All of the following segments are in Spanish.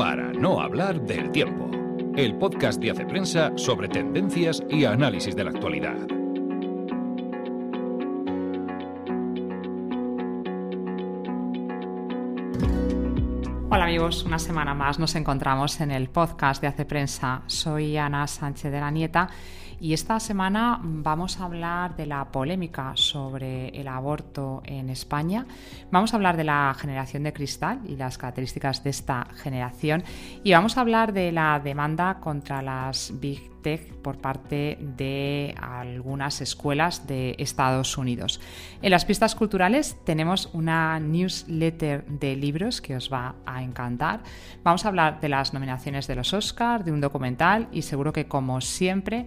para no hablar del tiempo. El podcast de Hace Prensa sobre tendencias y análisis de la actualidad. Hola amigos, una semana más nos encontramos en el podcast de Hace Prensa. Soy Ana Sánchez de la Nieta y esta semana vamos a hablar de la polémica sobre el aborto en España. Vamos a hablar de la generación de cristal y las características de esta generación. Y vamos a hablar de la demanda contra las Big Tech por parte de algunas escuelas de Estados Unidos. En las pistas culturales tenemos una newsletter de libros que os va a encantar. Vamos a hablar de las nominaciones de los Oscars, de un documental y seguro que como siempre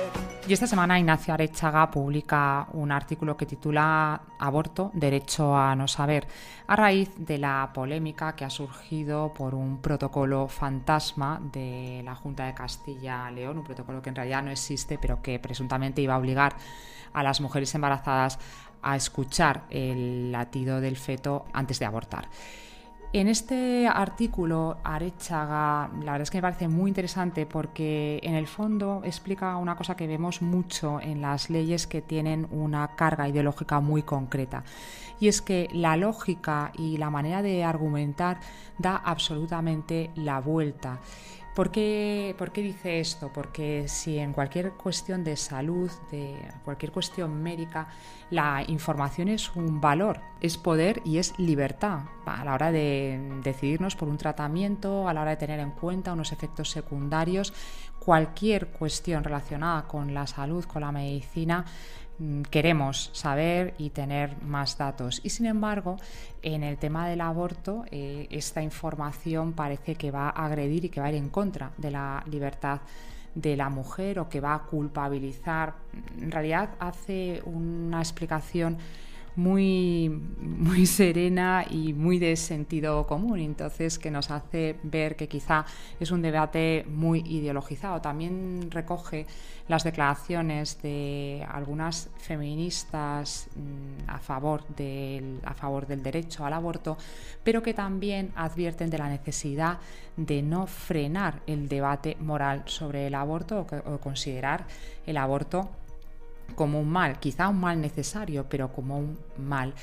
Y esta semana Ignacio Arechaga publica un artículo que titula Aborto, derecho a no saber, a raíz de la polémica que ha surgido por un protocolo fantasma de la Junta de Castilla-León, un protocolo que en realidad no existe, pero que presuntamente iba a obligar a las mujeres embarazadas a escuchar el latido del feto antes de abortar. En este artículo, Arechaga, la verdad es que me parece muy interesante porque en el fondo explica una cosa que vemos mucho en las leyes que tienen una carga ideológica muy concreta. Y es que la lógica y la manera de argumentar da absolutamente la vuelta. ¿Por qué, dice esto? Porque si en cualquier cuestión de salud, de cualquier cuestión médica, la información es un valor, es poder y es libertad a la hora de decidirnos por un tratamiento, a la hora de tener en cuenta unos efectos secundarios, cualquier cuestión relacionada con la salud, con la medicina, queremos saber y tener más datos. Y sin embargo, en el tema del aborto, eh, esta información parece que va a agredir y que va a ir en contra de la libertad de la mujer o que va a culpabilizar. En realidad hace una explicación muy, muy serena y muy de sentido común, entonces que nos hace ver que quizá es un debate muy ideologizado. También recoge las declaraciones de algunas feministas mm, a favor del, a favor del derecho al aborto, pero que también advierten de la necesidad de no frenar el debate moral sobre el aborto o considerar el aborto como un mal, quizá un mal necesario, pero como un mal.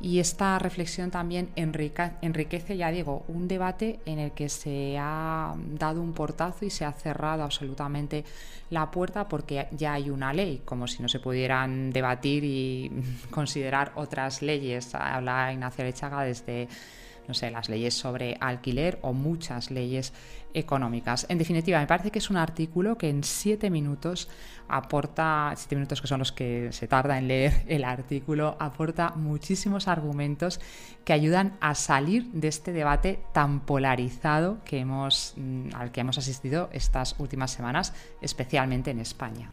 Y esta reflexión también enriquece, ya digo, un debate en el que se ha dado un portazo y se ha cerrado absolutamente la puerta porque ya hay una ley, como si no se pudieran debatir y considerar otras leyes. Habla Ignacio Lechaga desde no sé, las leyes sobre alquiler o muchas leyes económicas. En definitiva, me parece que es un artículo que en siete minutos aporta, siete minutos que son los que se tarda en leer el artículo, aporta muchísimos argumentos que ayudan a salir de este debate tan polarizado que hemos, mm, al que hemos asistido estas últimas semanas, especialmente en España.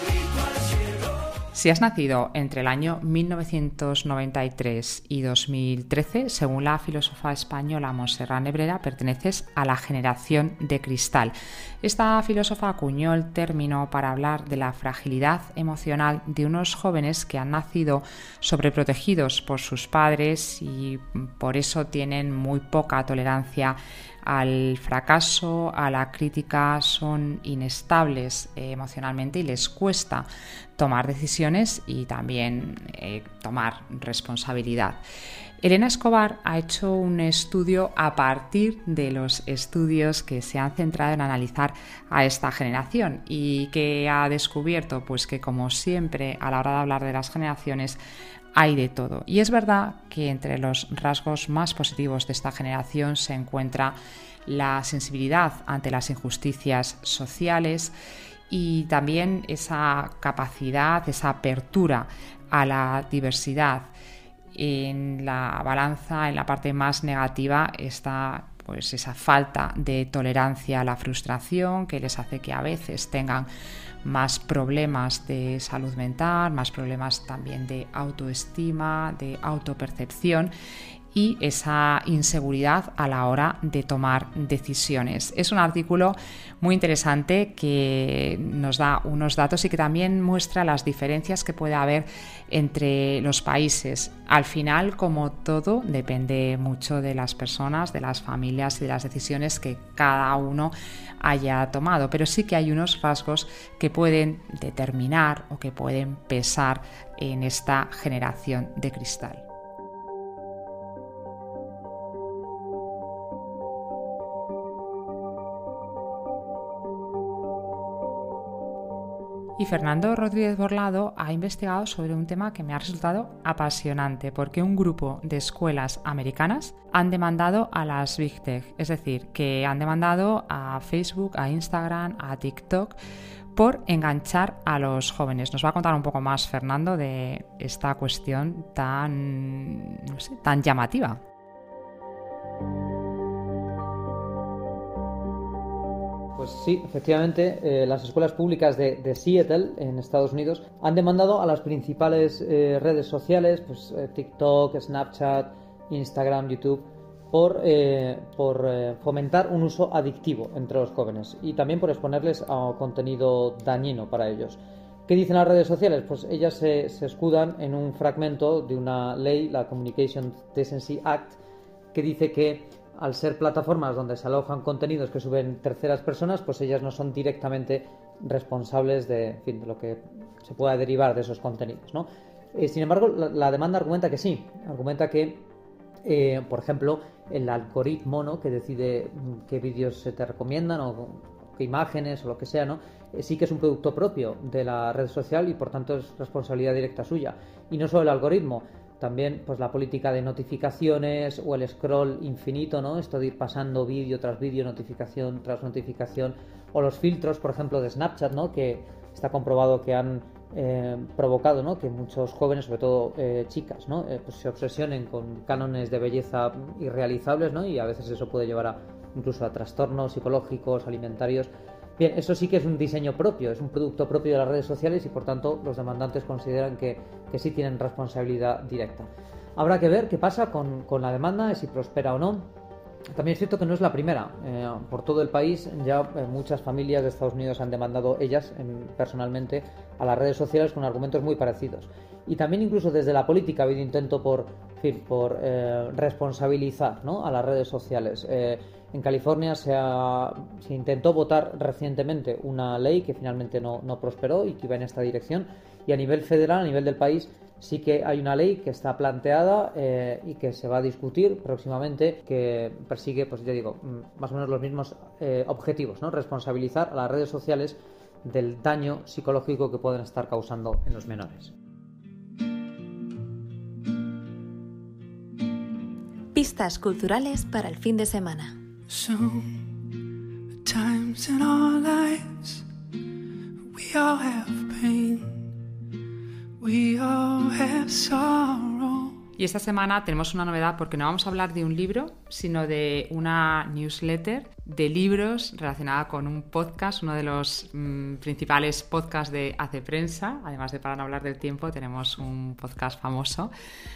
si has nacido entre el año 1993 y 2013, según la filósofa española Montserrat Nebrera, perteneces a la generación de cristal. Esta filósofa acuñó el término para hablar de la fragilidad emocional de unos jóvenes que han nacido sobreprotegidos por sus padres y por eso tienen muy poca tolerancia al fracaso, a la crítica, son inestables eh, emocionalmente y les cuesta tomar decisiones y también eh, tomar responsabilidad. Elena Escobar ha hecho un estudio a partir de los estudios que se han centrado en analizar a esta generación y que ha descubierto pues que como siempre a la hora de hablar de las generaciones hay de todo. Y es verdad que entre los rasgos más positivos de esta generación se encuentra la sensibilidad ante las injusticias sociales y también esa capacidad, esa apertura a la diversidad. En la balanza, en la parte más negativa, está pues esa falta de tolerancia a la frustración que les hace que a veces tengan más problemas de salud mental, más problemas también de autoestima, de autopercepción y esa inseguridad a la hora de tomar decisiones. Es un artículo muy interesante que nos da unos datos y que también muestra las diferencias que puede haber entre los países. Al final, como todo, depende mucho de las personas, de las familias y de las decisiones que cada uno haya tomado, pero sí que hay unos rasgos que pueden determinar o que pueden pesar en esta generación de cristal. Y Fernando Rodríguez Borlado ha investigado sobre un tema que me ha resultado apasionante, porque un grupo de escuelas americanas han demandado a las Big Tech, es decir, que han demandado a Facebook, a Instagram, a TikTok por enganchar a los jóvenes. Nos va a contar un poco más Fernando de esta cuestión tan, tan llamativa. Pues sí, efectivamente, eh, las escuelas públicas de, Seattle, en Estados Unidos, han demandado a las principales eh, redes sociales, pues eh, TikTok, Snapchat, Instagram, YouTube, por, por fomentar un uso adictivo entre los jóvenes y también por exponerles a contenido dañino para ellos. ¿Qué dicen las redes sociales? Pues ellas se, se escudan en un fragmento de una ley, la Communication Decency Act, que dice que al ser plataformas donde se alojan contenidos que suben terceras personas, pues ellas no son directamente responsables de, lo que se pueda derivar de esos contenidos. ¿no? Eh, sin embargo, la, demanda argumenta que sí, argumenta que, eh, por ejemplo, el algoritmo ¿no? que decide mm, qué vídeos se te recomiendan o qué imágenes o lo que sea, ¿no? Eh, sí que es un producto propio de la red social y por tanto es responsabilidad directa suya. Y no solo el algoritmo, también pues la política de notificaciones o el scroll infinito, ¿no? Esto de ir pasando vídeo tras vídeo, notificación tras notificación, o los filtros, por ejemplo, de Snapchat, ¿no? Que está comprobado que han eh, provocado, ¿no? Que muchos jóvenes, sobre todo eh, chicas, ¿no? Eh, pues se obsesionen con cánones de belleza irrealizables, ¿no? Y a veces eso puede llevar a, incluso a trastornos psicológicos, alimentarios. Bien, eso sí que es un diseño propio, es un producto propio de las redes sociales y por tanto los demandantes consideran que, sí tienen responsabilidad directa. Habrá que ver qué pasa con, la demanda, si prospera o no. También es cierto que no es la primera. Eh, por todo el país ya eh, muchas familias de Estados Unidos han demandado ellas personalmente a las redes sociales con argumentos muy parecidos. Y también incluso desde la política ha habido intento por, por eh, responsabilizar a las redes sociales. En California se, intentó votar recientemente una ley que finalmente no, prosperó y que iba en esta dirección. Y a nivel federal, a nivel del país, sí que hay una ley que está planteada eh, y que se va a discutir próximamente que persigue, pues ya digo, mm, más o menos los mismos eh, objetivos, ¿no? Responsabilizar a las redes sociales del daño psicológico que pueden estar causando en los menores. Pistas culturales para el fin de semana. Soon, times in our lives, we all have pain, we. Y esta semana tenemos una novedad porque no vamos a hablar de un libro, sino de una newsletter de libros relacionada con un podcast, uno de los mm, principales podcasts de Hace Prensa. Además de para no hablar del tiempo, tenemos un podcast famoso,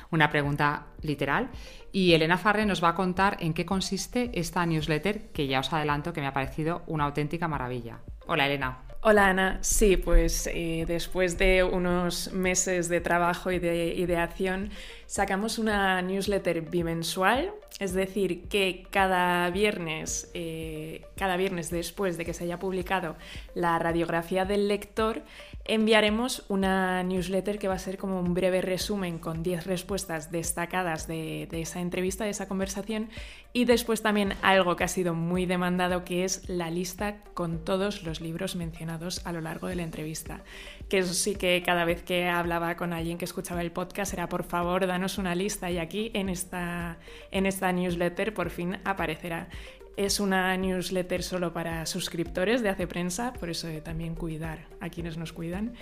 una pregunta literal. Y Elena Farre nos va a contar en qué consiste esta newsletter que ya os adelanto que me ha parecido una auténtica maravilla. Hola Elena. Hola Ana, sí, pues eh, después de unos meses de trabajo y de ideación, sacamos una newsletter bimensual, es decir, que cada viernes, eh, cada viernes después de que se haya publicado la radiografía del lector, enviaremos una newsletter que va a ser como un breve resumen con 10 respuestas destacadas de, esa entrevista, de esa conversación, y después también algo que ha sido muy demandado, que es la lista con todos los libros mencionados a lo largo de la entrevista. Que eso sí que cada vez que hablaba con alguien que escuchaba el podcast era por favor una lista y aquí en esta, en esta newsletter por fin aparecerá. Es una newsletter solo para suscriptores de Hace Prensa, por eso también cuidar a quienes nos cuidan.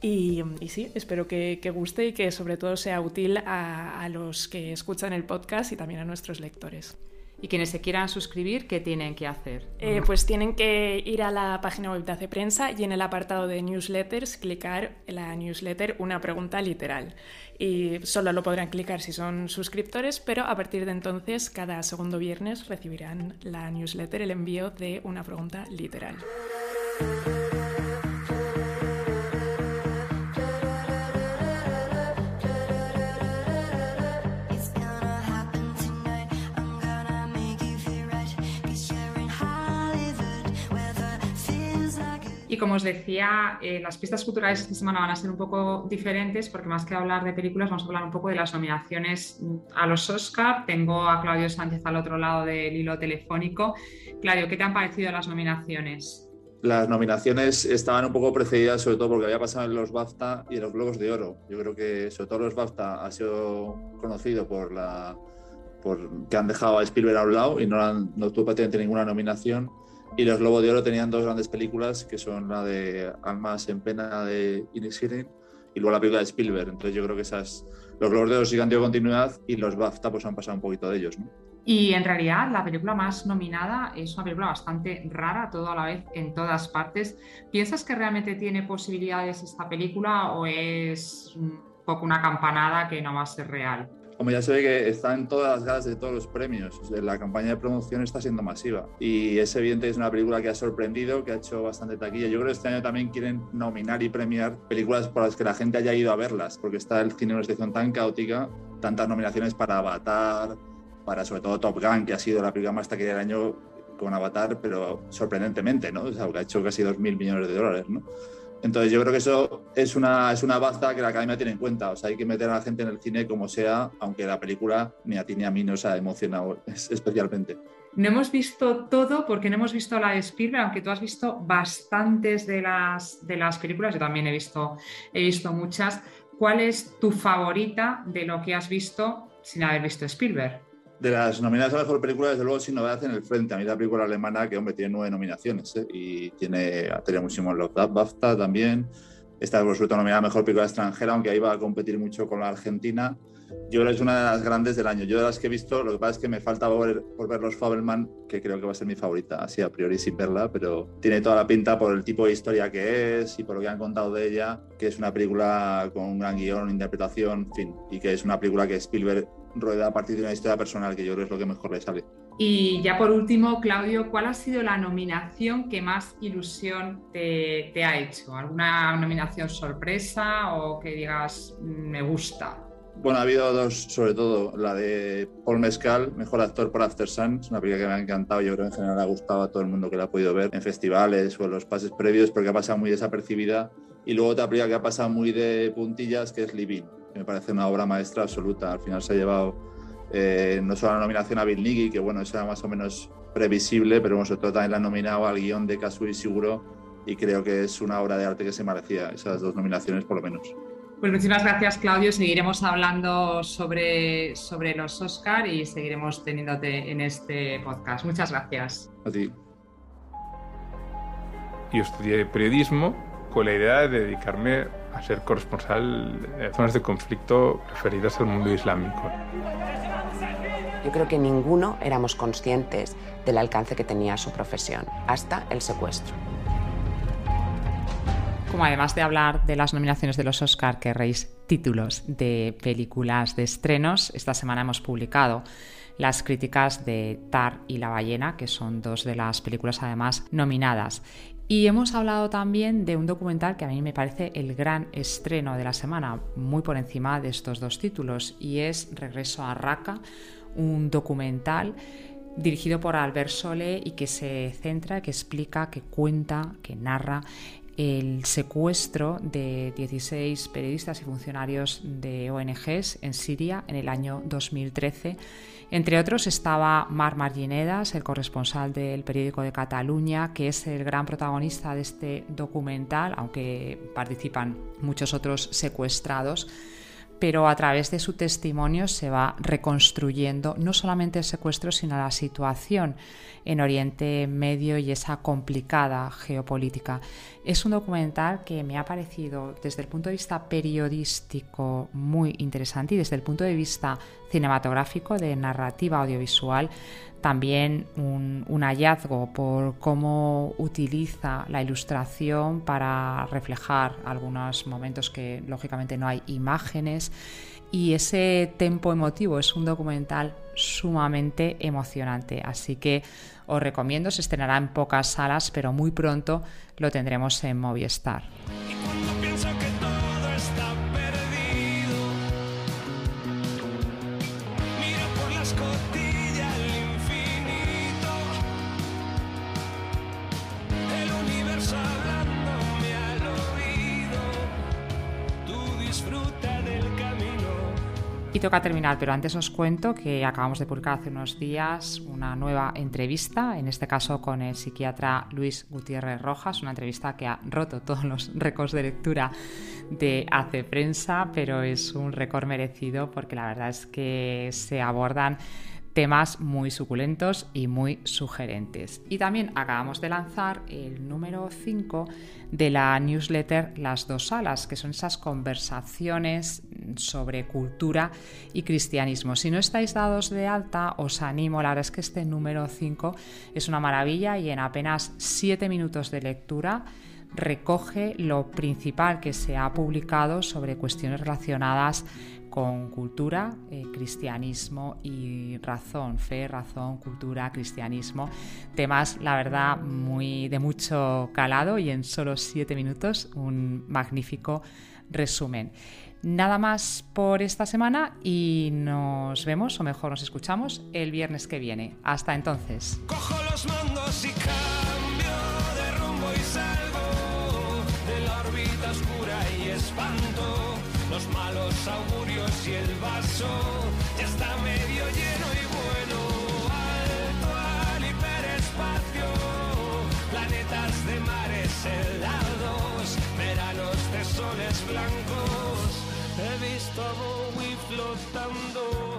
Y, sí, espero que, guste y que sobre todo sea útil a, los que escuchan el podcast y también a nuestros lectores. Y quienes se quieran suscribir, ¿qué tienen que hacer? Eh, pues tienen que ir a la página web de Hace Prensa y en el apartado de newsletters clicar en la newsletter una pregunta literal. Y solo lo podrán clicar si son suscriptores, pero a partir de entonces, cada segundo viernes recibirán la newsletter, el envío de una pregunta literal. Y como os decía, eh, las pistas culturales esta semana van a ser un poco diferentes porque más que hablar de películas vamos a hablar un poco de las nominaciones a los Oscar. Tengo a Claudio Sánchez al otro lado del hilo telefónico. Claudio, ¿qué te han parecido las nominaciones? Las nominaciones estaban un poco precedidas sobre todo porque había pasado en los BAFTA y en los Globos de Oro. Yo creo que sobre todo los BAFTA ha sido conocido por la por que han dejado a Spielberg a un lado y no, han, no tuvo prácticamente ninguna nominación y los Globos de Oro tenían dos grandes películas, que son la de Almas en Pena de Ines y luego la película de Spielberg. Entonces yo creo que esas, los Globos de Oro sí han tenido continuidad y los BAFTA pues han pasado un poquito de ellos. Y en realidad la película más nominada es una película bastante rara, todo a la vez en todas partes. ¿Piensas que realmente tiene posibilidades esta película o es un poco una campanada que no va a ser real? Como ya se ve que está en todas las galas de todos los premios, la campaña de promoción está siendo masiva y es evidente que es una película que ha sorprendido, que ha hecho bastante taquilla. Yo creo que este año también quieren nominar y premiar películas por las que la gente haya ido a verlas, porque está el cine en una situación tan caótica, tantas nominaciones para Avatar, para sobre todo Top Gun, que ha sido la película más taquilla del año con Avatar, pero sorprendentemente, ¿no? O sea, que ha hecho casi 2.000 millones de dólares, ¿no? Entonces yo creo que eso es una, es una baza que la academia tiene en cuenta. O sea, hay que meter a la gente en el cine como sea, aunque la película ni a ti ni a mí nos ha emocionado especialmente. No hemos visto todo porque no hemos visto la de Spielberg, aunque tú has visto bastantes de las, de las películas, yo también he visto, he visto muchas. ¿Cuál es tu favorita de lo que has visto sin haber visto Spielberg? De las nominadas a mejor película, desde luego, sin novedad en el frente. A mí la película alemana, que hombre, tiene nueve nominaciones ¿eh? y tiene, tenido muchísimos los BAFTA también. Esta por supuesto nominada a mejor película extranjera, aunque ahí va a competir mucho con la Argentina. Yo creo que es una de las grandes del año. Yo de las que he visto, lo que pasa es que me falta por, por ver los Fabelman, que creo que va a ser mi favorita, así a priori sin verla, pero tiene toda la pinta por el tipo de historia que es y por lo que han contado de ella, que es una película con un gran guion, interpretación, en fin, y que es una película que Spielberg rueda a partir de una historia personal, que yo creo es lo que mejor le sale. Y ya por último, Claudio, ¿cuál ha sido la nominación que más ilusión te, ha hecho? ¿Alguna nominación sorpresa o que digas mm, me gusta? Bueno, ha habido dos, sobre todo la de Paul Mescal, mejor actor por After Sun, es una película que me ha encantado, yo creo que en general ha gustado a todo el mundo que la ha podido ver en festivales o en los pases previos porque ha pasado muy desapercibida. Y luego otra película que ha pasado muy de puntillas, que es Living, me parece una obra maestra absoluta. Al final se ha llevado eh, no solo la nominación a Bill Nighy, que bueno, eso era más o menos previsible, pero bueno, sobre todo también la ha nominado al guion de y Seguro y creo que es una obra de arte que se merecía esas dos nominaciones por lo menos. Pues muchísimas gracias Claudio, seguiremos hablando sobre, sobre los Oscar y seguiremos teniéndote en este podcast. Muchas gracias. A ti. Yo estudié periodismo con la idea de dedicarme a ser corresponsal de zonas de conflicto referidas al mundo islámico. Yo creo que ninguno éramos conscientes del alcance que tenía su profesión, hasta el secuestro. Como además de hablar de las nominaciones de los Oscar, que reís títulos de películas de estrenos, esta semana hemos publicado las críticas de Tar y La ballena, que son dos de las películas además nominadas. Y hemos hablado también de un documental que a mí me parece el gran estreno de la semana, muy por encima de estos dos títulos, y es Regreso a Raqqa, un documental dirigido por Albert Sole y que se centra, que explica, que cuenta, que narra el secuestro de 16 periodistas y funcionarios de ONGs en Siria en el año 2013. Entre otros estaba Mar Marginedas, el corresponsal del periódico de Cataluña, que es el gran protagonista de este documental, aunque participan muchos otros secuestrados pero a través de su testimonio se va reconstruyendo no solamente el secuestro, sino la situación en Oriente Medio y esa complicada geopolítica. Es un documental que me ha parecido desde el punto de vista periodístico muy interesante y desde el punto de vista cinematográfico de narrativa audiovisual también un, hallazgo por cómo utiliza la ilustración para reflejar algunos momentos que lógicamente no hay imágenes y ese tempo emotivo es un documental sumamente emocionante así que os recomiendo se estrenará en pocas salas pero muy pronto lo tendremos en Movistar. Y toca terminar, pero antes os cuento que acabamos de publicar hace unos días una nueva entrevista, en este caso con el psiquiatra Luis Gutiérrez Rojas, una entrevista que ha roto todos los récords de lectura de Hace Prensa, pero es un récord merecido porque la verdad es que se abordan temas muy suculentos y muy sugerentes. Y también acabamos de lanzar el número 5 de la newsletter Las dos salas, que son esas conversaciones sobre cultura y cristianismo. Si no estáis dados de alta, os animo, la verdad es que este número 5 es una maravilla y en apenas 7 minutos de lectura recoge lo principal que se ha publicado sobre cuestiones relacionadas con cultura, eh, cristianismo y razón, fe, razón, cultura, cristianismo. Temas, la verdad, muy de mucho calado y en solo siete minutos un magnífico resumen. Nada más por esta semana y nos vemos, o mejor nos escuchamos, el viernes que viene. Hasta entonces. Cojo los mandos y cambio de rumbo y salgo de la órbita oscura y espanto los malos augurios y el vaso ya está medio lleno y bueno. Alto al hiperespacio, planetas de mares helados, veranos de soles blancos. He visto a Bowie flotando